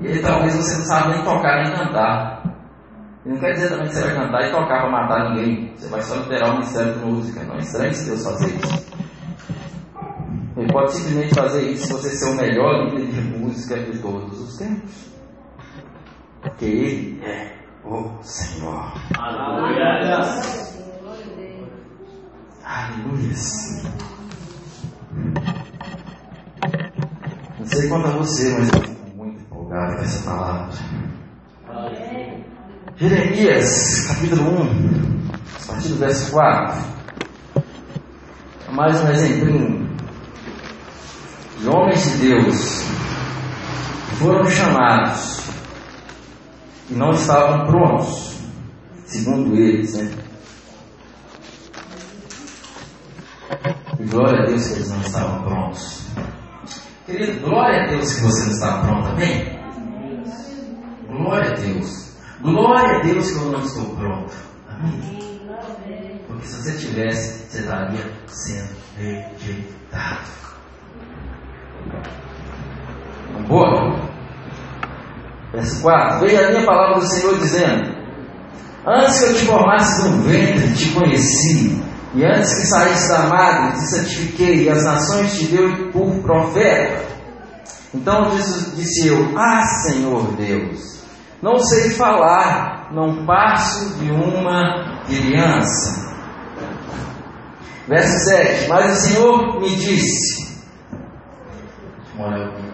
e aí, talvez você não sabe nem tocar nem cantar. E não quer dizer também que você vai cantar e tocar para matar ninguém. Você vai só liderar o ministério de música. Não é estranho se Deus fazer isso. Ele pode simplesmente fazer isso se você ser o melhor líder de música de todos os tempos. Porque Ele é o Senhor. Aleluia. Aleluia. Não sei quanto a você, mas empolgado com essa palavra. Jeremias, capítulo 1, a partir do verso 4. Mais um exemplinho de homens de Deus que foram chamados e não estavam prontos, segundo eles, né? Glória a Deus que eles não estavam prontos. Querido, glória a Deus que você não está pronto, amém? Glória a Deus. Glória a Deus que eu não estou pronto. Amém? Porque se você tivesse, você estaria sendo rejeitado. Vamos embora? Verso 4. Veja a minha palavra do Senhor dizendo: Antes que eu te formasse no ventre, te conheci. E antes que saísse da madre, te santifiquei, e as nações te deu por profeta. Então disse, disse eu: Ah, Senhor Deus, não sei falar, não passo de uma criança. Verso 7: Mas o Senhor me disse. Aleluia.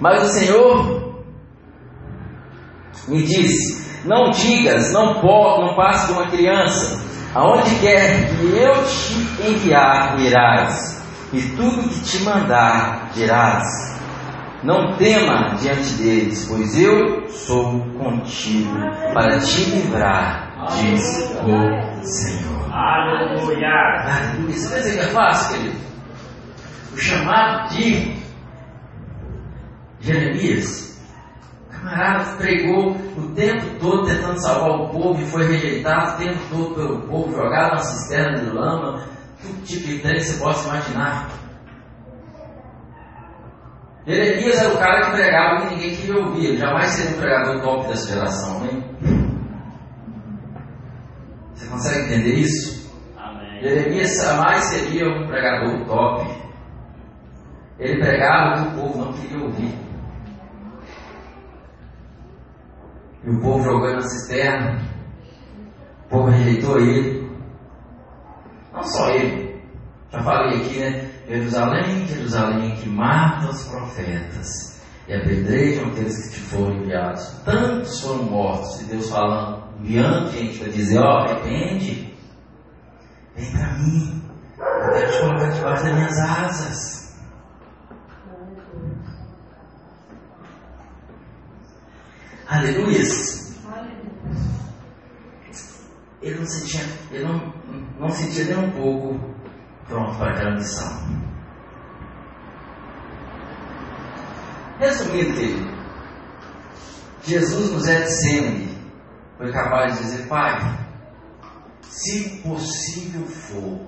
Mas o Senhor me disse: Não digas, não, não passe de uma criança. Aonde quer que eu te enviar, irás, e tudo que te mandar, dirás. Não tema diante deles, pois eu sou contigo para te livrar, diz o Senhor. Aleluia. Aleluia. Você pensa que é fácil, querido? O chamado de Jeremias, o camarada pregou o tempo todo tentando salvar o povo e foi rejeitado o tempo todo pelo povo, jogado na cisterna de lama, tudo tipo de trem que você possa imaginar. Jeremias era o cara que pregava que ninguém queria ouvir. Ele jamais seria um pregador top dessa geração, hein? Você consegue entender isso? Amém. Jeremias jamais seria um pregador top. Ele pregava o que o povo não queria ouvir. E o povo jogou na cisterna. O povo rejeitou ele. Não só ele. Já falei aqui, né? Jerusalém, Jerusalém, que mata os profetas e apedrejam aqueles que te foram enviados. Tantos foram mortos. E Deus falando, enviando gente para dizer: Ó, oh, arrepende. Vem para mim. Eu quero te colocar debaixo das minhas asas. Aleluia. Ele não sentia, ele não, não sentia nem um pouco pronto para aquela missão. Resumindo, Jesus no Getsemane foi capaz de dizer, Pai, se possível for,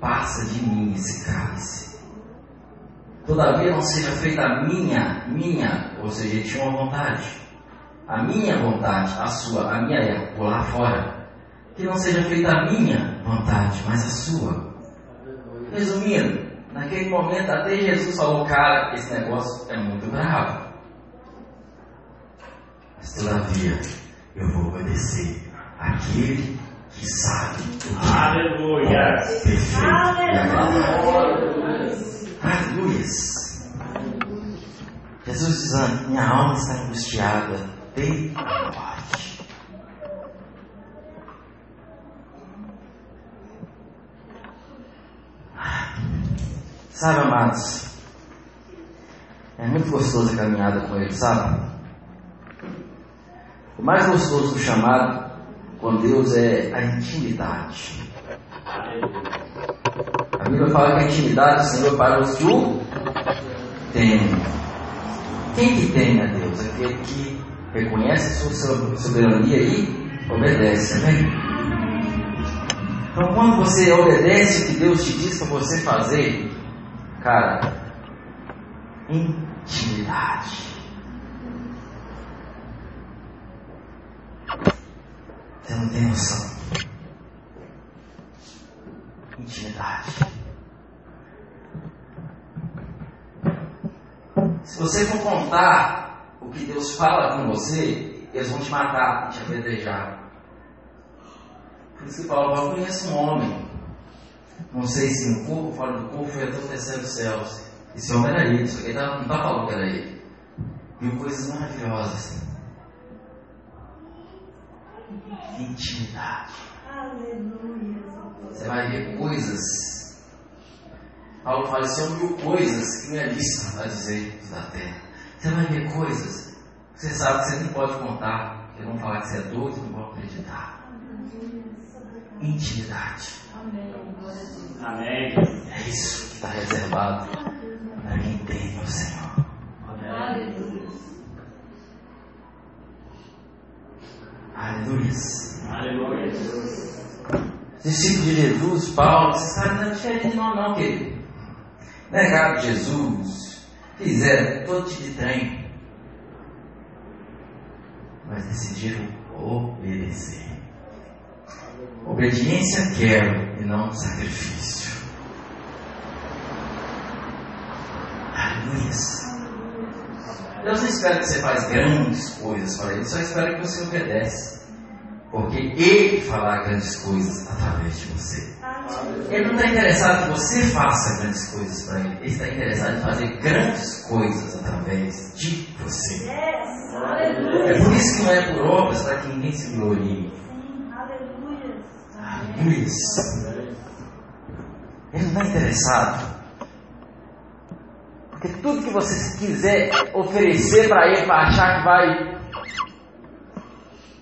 passa de mim esse cálice. Todavia não seja feita a minha, minha, ou seja, ele tinha uma vontade. A minha vontade, a sua, a minha é pular fora. Que não seja feita a minha vontade, mas a sua. Resumindo, naquele momento até Jesus falou, cara, esse negócio é muito bravo. Mas todavia, eu vou obedecer aquele que sabe o que Aleluia. é perfeito e agradável. Aleluia. Aleluia. Jesus dizendo, minha alma está angustiada desde a morte. Sabe, amados, é muito gostoso a caminhada com Ele, sabe? O mais gostoso do chamado com Deus é a intimidade. A Bíblia fala que a intimidade do Senhor para os que o temem. Quem que teme a Deus? Aquele que reconhece a sua soberania e obedece, amém? Então, quando você obedece o que Deus te diz para você fazer, cara, intimidade. Você não tem noção. Intimidade. Se você for contar que Deus fala com você, eles vão te matar te apedrejar. Por isso que Paulo fala, conheço um homem. Não sei se no corpo fora do corpo foi até o terceiro céus. Esse homem era ele, só que ele não está falando que era ele. Viu coisas maravilhosas. Intimidade. Aleluia. Você vai ver coisas. Paulo fala, homem viu coisas que é lícito a dizer da terra. Você vai ver coisas que você sabe que você não pode contar. Porque vão falar que você é doido, não vão acreditar. Intimidade. Amém. É isso que está reservado para quem teme o Senhor. Aleluia. Aleluia. Aleluia. Discípulo de Jesus, Paulo, esses caras não é diferente de nós, não, querido. Negaram Jesus, fizeram todo tipo de trem, mas decidiram obedecer. Obediência quero e não sacrifício. Aleluia. Deus não espera que você faz grandes coisas para Ele, só espera que você obedece. Porque Ele fará grandes coisas através de você. Ele não está interessado que você faça grandes coisas para Ele. Ele está interessado em fazer grandes coisas através de você. É por isso que não é por obras para que ninguém se glorie. Sim. Aleluia. Aleluia. Ele não está interessado. Porque tudo que você quiser oferecer para Ele, para achar que vai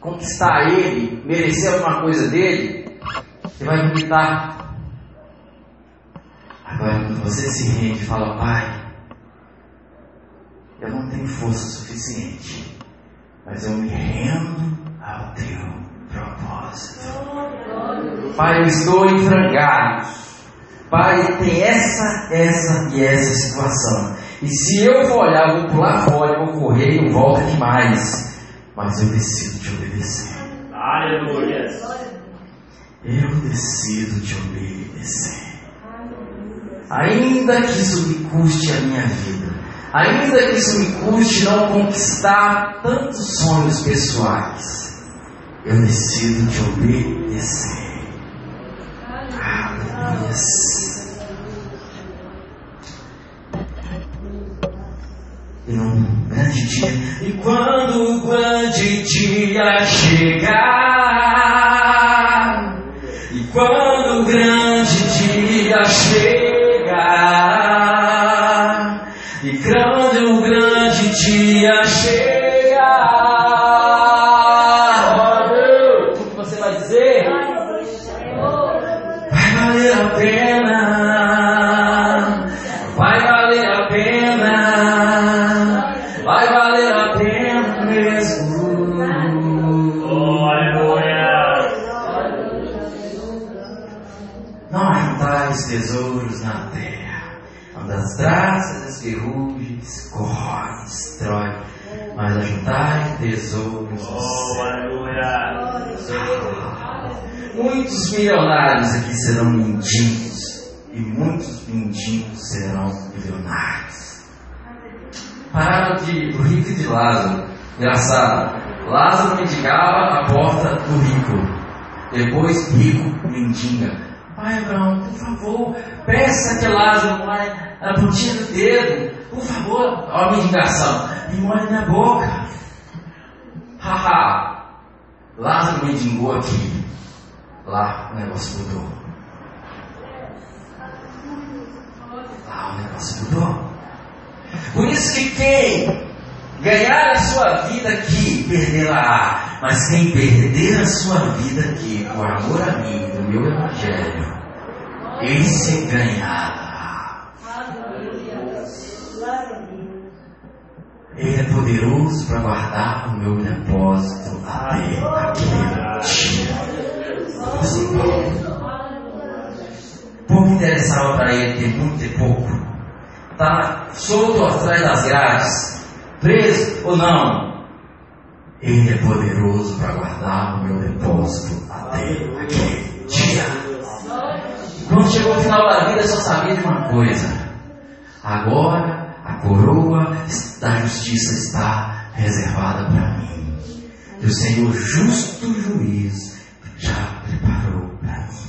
conquistar Ele, merecer alguma coisa dele, você vai vomitar. Agora, quando você se rende e fala, Pai, eu não tenho força suficiente, mas eu me rendo ao teu propósito. Pai, eu estou em. Pai, tem essa, essa e essa situação. E se eu for olhar, eu vou pular fora, eu vou correr e não volto aqui mais. Mas eu decido te obedecer. Aleluia. Eu decido te obedecer. Ainda que isso me custe a minha vida, ainda que isso me custe não conquistar tantos sonhos pessoais, eu decido te obedecer. Aleluia. E num grande dia, e quando o grande dia chegar, quando o grande dia chegar, e quando o grande dia chegar, Muitos milionários aqui serão mendigos, e muitos mendigos serão milionários. Parábola de, do rico e de Lázaro. Engraçado. Lázaro mendigava a porta do rico. Depois, rico mendiga. Pai Abraão, por favor, peça que Lázaro molhe a pontinha do dedo. Por favor, ó a mendigação. E molhe minha boca. Haha. Lázaro mendigou aqui. Lá o negócio mudou. Lá o negócio mudou. Por isso que quem ganhar a sua vida aqui, perderá. Mas quem perder a sua vida aqui, por amor a mim, do meu evangelho, esse ganhará. Ele é poderoso para guardar o meu depósito até aquele dia. Pouco interessava para ele ter muito e pouco. Está solto atrás das grades, preso ou não. Ele é poderoso para guardar o meu depósito até aquele dia. Quando chegou o final da vida, só sabia de uma coisa. Agora a coroa da justiça está reservada para mim. E o Senhor, justo juiz, já preparou para mim.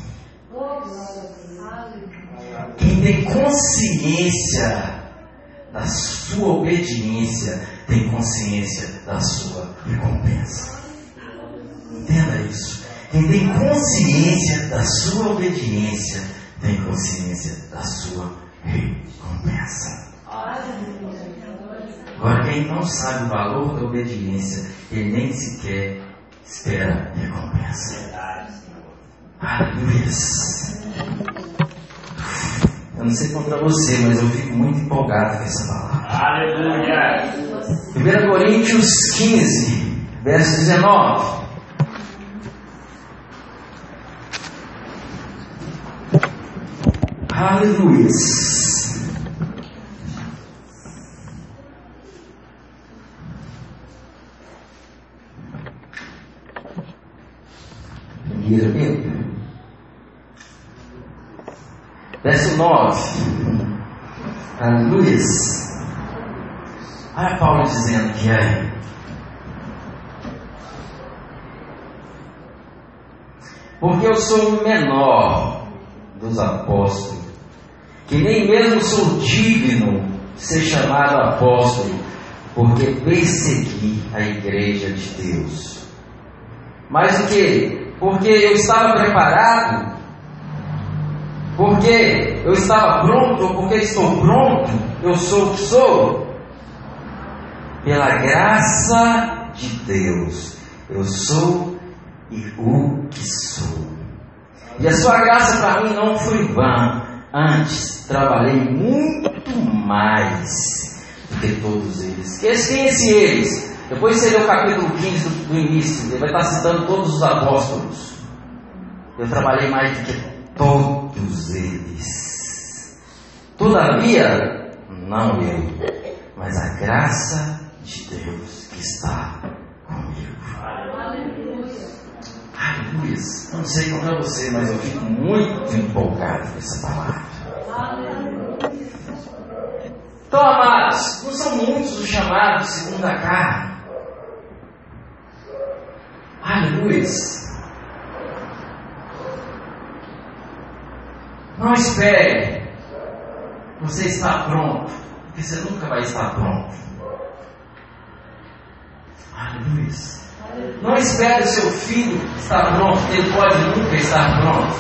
Quem tem consciência da sua obediência, tem consciência da sua recompensa. Entenda isso. Quem tem consciência da sua obediência, tem consciência da sua recompensa. Agora, quem não sabe o valor da obediência, ele nem sequer espera recompensa. Aleluia. Eu não sei contra você, mas eu fico muito empolgado com essa palavra. Aleluia. 1 Coríntios 15, verso 19. Aleluia. Primeiro livro. Verso 9. Aleluia. Olha Paulo dizendo que é. Porque eu sou o menor dos apóstolos, que nem mesmo sou digno de ser chamado apóstolo, porque persegui a igreja de Deus. Mas o que? Porque eu estava preparado porque eu estava pronto, ou porque estou pronto, eu sou o que sou. Pela graça de Deus, eu sou e o que sou. E a sua graça para mim não foi vã. Antes, trabalhei muito mais do que todos eles. Esse eles? Depois você lê o capítulo 15 do, do início, ele vai estar citando todos os apóstolos. Eu trabalhei mais do que todos eles. Todavia, não eu, mas a graça de Deus que está comigo. Aleluia. Não sei como é você, mas eu fico muito empolgado com essa palavra. Então, amados, não são muitos os chamados segundo a carne. Aleluia. Não espere você está pronto, porque você nunca vai estar pronto. Aleluia. Não espere o seu filho estar pronto, ele pode nunca estar pronto.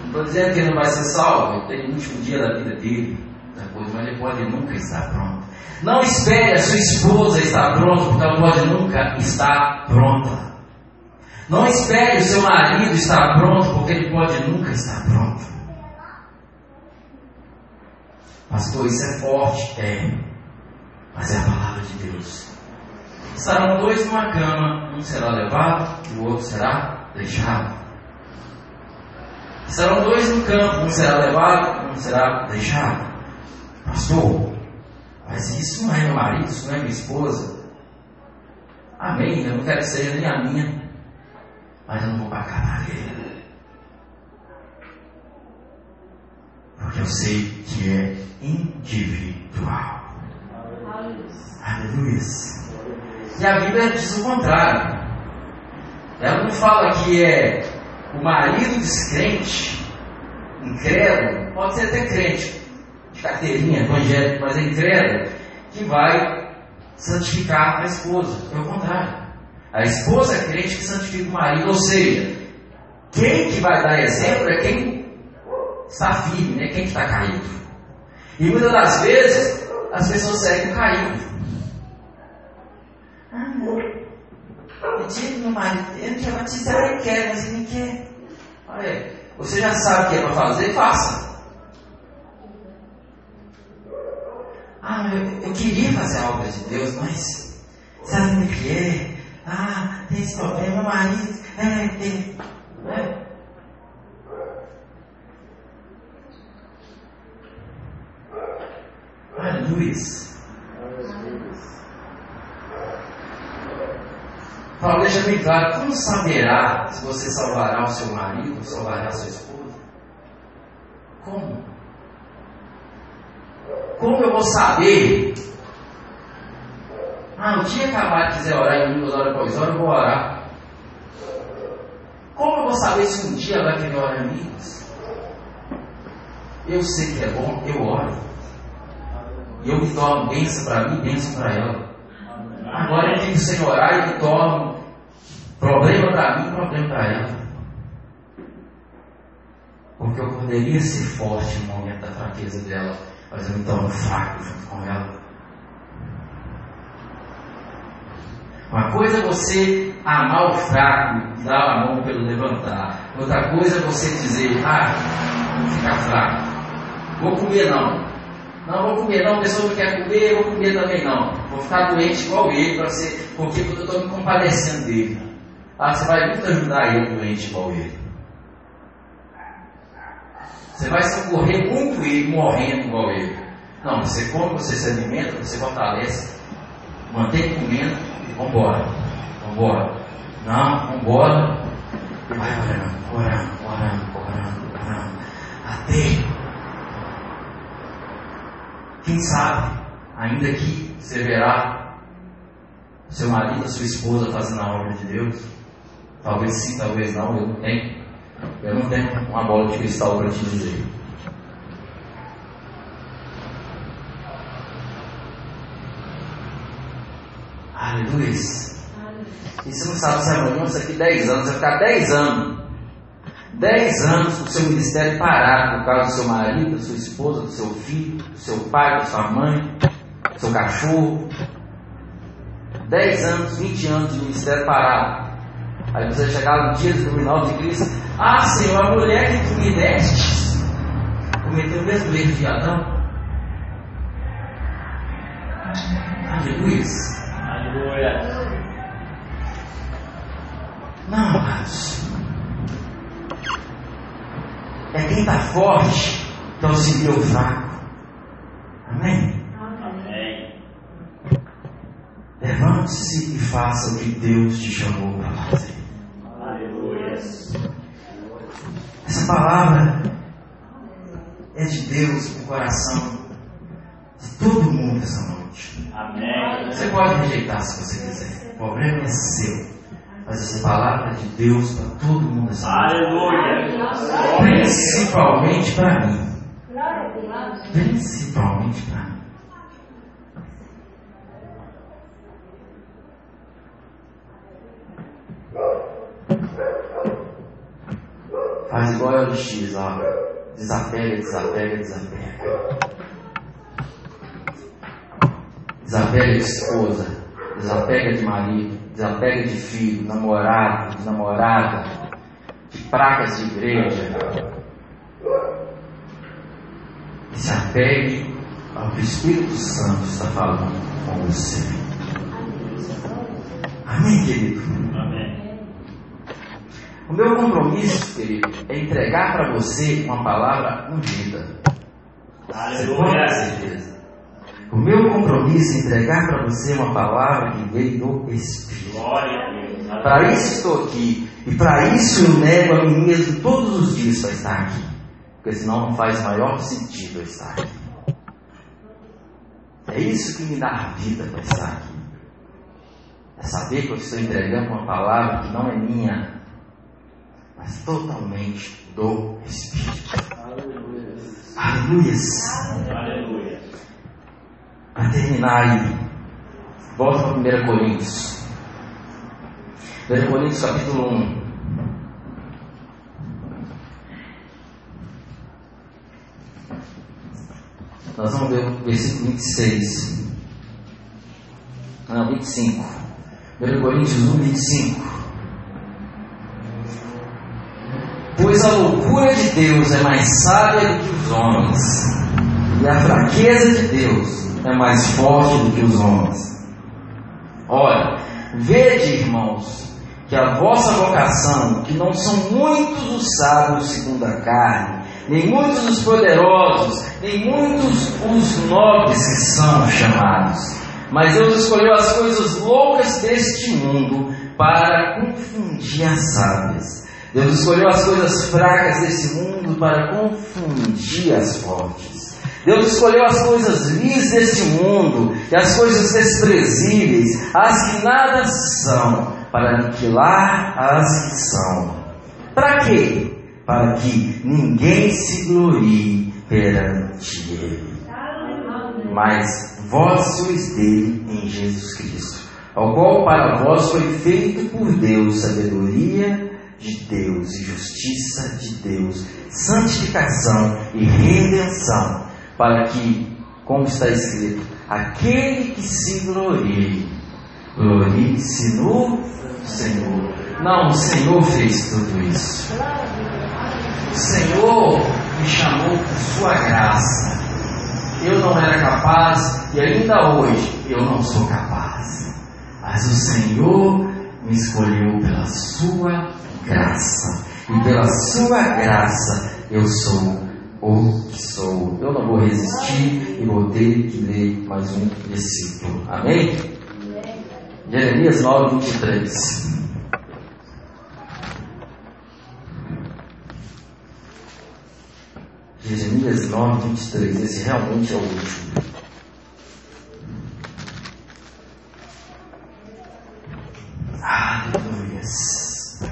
Não estou dizendo que ele não vai ser salvo, ele tem o último dia da vida dele, depois, mas ele pode nunca estar pronto. Não espere a sua esposa estar pronta, porque ela pode nunca estar pronta. Não espere o seu marido estar pronto, porque ele pode nunca estar pronto. Pastor, isso é forte? É. Mas é a palavra de Deus. Estarão dois numa cama, um será levado e o outro será deixado. Estarão dois no campo, um será levado, um será deixado. Pastor, mas isso não é meu marido, isso não é minha esposa. Amém, eu não quero que seja nem a minha, mas eu não vou pagar para ele. Porque eu sei que é individual. Aleluia. E a Bíblia diz o contrário. Ela não fala que é o marido descrente, incrédulo, pode ser até crente, de carteirinha, evangélico, mas é incrédulo, que vai santificar a esposa. É o contrário. A esposa é crente que santifica o marido, ou seja, quem que vai dar exemplo é quem está firme, né? quem está caído. E muitas das vezes as pessoas seguem caído. Ah, eu tive meu marido, ele quer batizar, ele quer, mas ele quer. Olha, você já sabe o que é para fazer, faça. Ah, eu, eu queria fazer a obra de Deus, mas sabe o que é? Ah, tem esse problema, meu marido, é, tem. É. Aleluia. Paulo deixa bem claro, como saberá se você salvará o seu marido salvará a sua esposa? Como? Como eu vou saber? Ah, no dia que a Mari quiser orar em duas horas após hora, eu vou orar. Como eu vou saber se um dia vai querer orar em mim? Eu sei que é bom, eu oro. Eu me torno bênção para mim, bênção para ela. Agora eu digo sem orar e me torno problema para mim, problema para ela. Porque eu poderia ser forte no momento da fraqueza dela, mas eu me torno fraco junto com ela. Uma coisa é você amar o fraco e dar a mão pelo levantar. Outra coisa é você dizer, ah, vou ficar fraco. Vou comer não. Não vou comer não, a pessoa não quer comer, eu vou comer também não. Vou ficar doente igual ele, para ser, porque eu estou me compadecendo dele. Ah, você vai muito ajudar ele doente igual ele. Você vai socorrer muito ele morrendo igual ele. Não, você come, você se alimenta, você fortalece, mantém comendo e vambora. Vambora. Não, vambora. Vai orando, orando, orando, orando, orando. Até quem sabe, ainda que você verá seu marido, sua esposa fazendo a obra de Deus, talvez sim, talvez não, eu não tenho. Eu não tenho uma bola de cristal para te dizer. Aleluia. E você não sabe se amanhã, isso aqui 10 anos, vai ficar 10 anos. 10 anos o seu ministério parado por causa do seu marido, da sua esposa, do seu filho, do seu pai, da sua mãe, do seu cachorro. 10 anos, 20 anos de ministério parado. Aí você chegar no dia do tribunal de Cristo, ah Senhor, a mulher que tu me deste cometeu o mesmo erro de Adão. Aleluia. Aleluia. Não, amados. É quem está forte que auxilia o fraco. Amém? Amém. Levante-se e faça o que Deus te chamou para fazer. Aleluia. Essa palavra é de Deus para o coração de todo mundo essa noite. Amém. Você pode rejeitar se você quiser. O problema é seu. Mas essa palavra de Deus para todo mundo essa. Aleluia. Principalmente para mim. Principalmente para mim. Faz igual é o X, ó. Desapega, desapega, desapega. Desapega de esposa, desapega de marido, desapega de filho, namorado, namorada, de pragas de igreja. E se apegue ao que o Espírito Santo está falando com você. Amém, querido? Amém. O meu compromisso, querido, é entregar para você uma palavra ungida. Você pode ter Aleluia. certeza. O meu compromisso é entregar para você uma palavra que veio do Espírito. A. Para isso estou aqui. E para isso eu nego a mim mesmo todos os dias para estar aqui. Porque senão não faz maior sentido eu estar aqui. É isso que me dá vida para estar aqui. É saber que eu estou entregando uma palavra que não é minha, mas totalmente do Espírito. Aleluias. Aleluia. Para terminar aí, volta para 1 Coríntios. 1 Coríntios capítulo 1. Nós vamos ver o versículo 26. Não, 25. 1 Coríntios 1, 25. Pois a loucura de Deus é mais sábia do que os homens, e a fraqueza de Deus é mais forte do que os homens. Olha, vede, irmãos, que a vossa vocação, que não são muitos os sábios segundo a carne, nem muitos os poderosos, nem muitos os nobres que são chamados, mas Deus escolheu as coisas loucas deste mundo para confundir as sábias. Deus escolheu as coisas fracas desse mundo para confundir as fortes. Deus escolheu as coisas vis desse mundo e as coisas desprezíveis, as que nada são, para aniquilar as que são. Para quê? Para que ninguém se glorie perante Ele. Mas vós sois dele em Jesus Cristo, ao qual para vós foi feito por Deus sabedoria de Deus e justiça de Deus, santificação e redenção, para que, como está escrito, aquele que se glorie, glorie-se no Senhor. Não, o Senhor fez tudo isso. O Senhor me chamou por sua graça. Eu não era capaz e ainda hoje eu não sou capaz. Mas o Senhor me escolheu pela sua graça. E pela sua graça eu sou o que sou. Eu não vou resistir e vou ter que ler mais um versículo. Amém? Jeremias 9, 23. Jeremias 9, 23. Esse realmente é o último. Aleluias.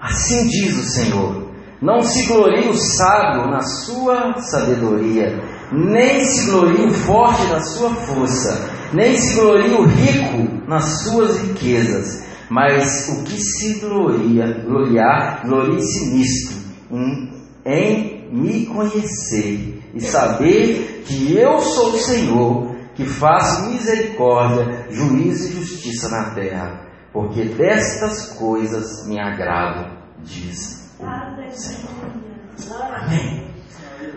Assim diz o Senhor: Não se glorie o sábio na sua sabedoria, nem se glorie o forte na sua força, nem se glorie o rico nas suas riquezas, mas o que se gloria, gloriar, glorie-se nisto, em, em me conhecer e saber que eu sou o Senhor, que faço misericórdia, juízo e justiça na terra, porque destas coisas me agrado, diz. Amém.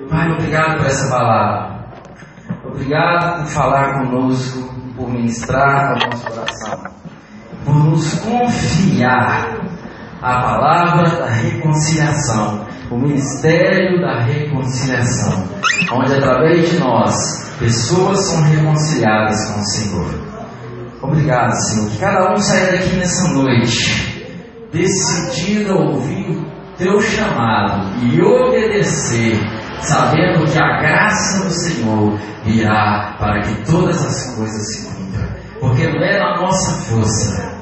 Pai, obrigado por essa palavra. Obrigado por falar conosco, por ministrar ao nosso coração, por nos confiar a palavra da reconciliação, o ministério da reconciliação, onde através de nós pessoas são reconciliadas com o Senhor. Obrigado, Senhor. Que cada um saia daqui nessa noite decidido a ouvir teu chamado e obedecer, sabendo que a graça do Senhor virá para que todas as coisas se cumpram. Porque não é na nossa força,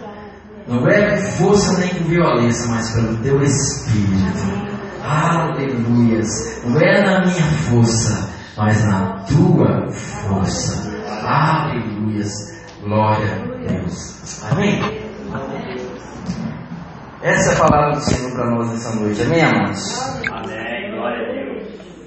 não é com força nem com violência, mas pelo teu Espírito. Aleluias. Não é na minha força, mas na tua força. Aleluias. Glória a Deus. Amém? Essa é a palavra do Senhor para nós nessa noite. Amém, amados? Amém. Glória a Deus.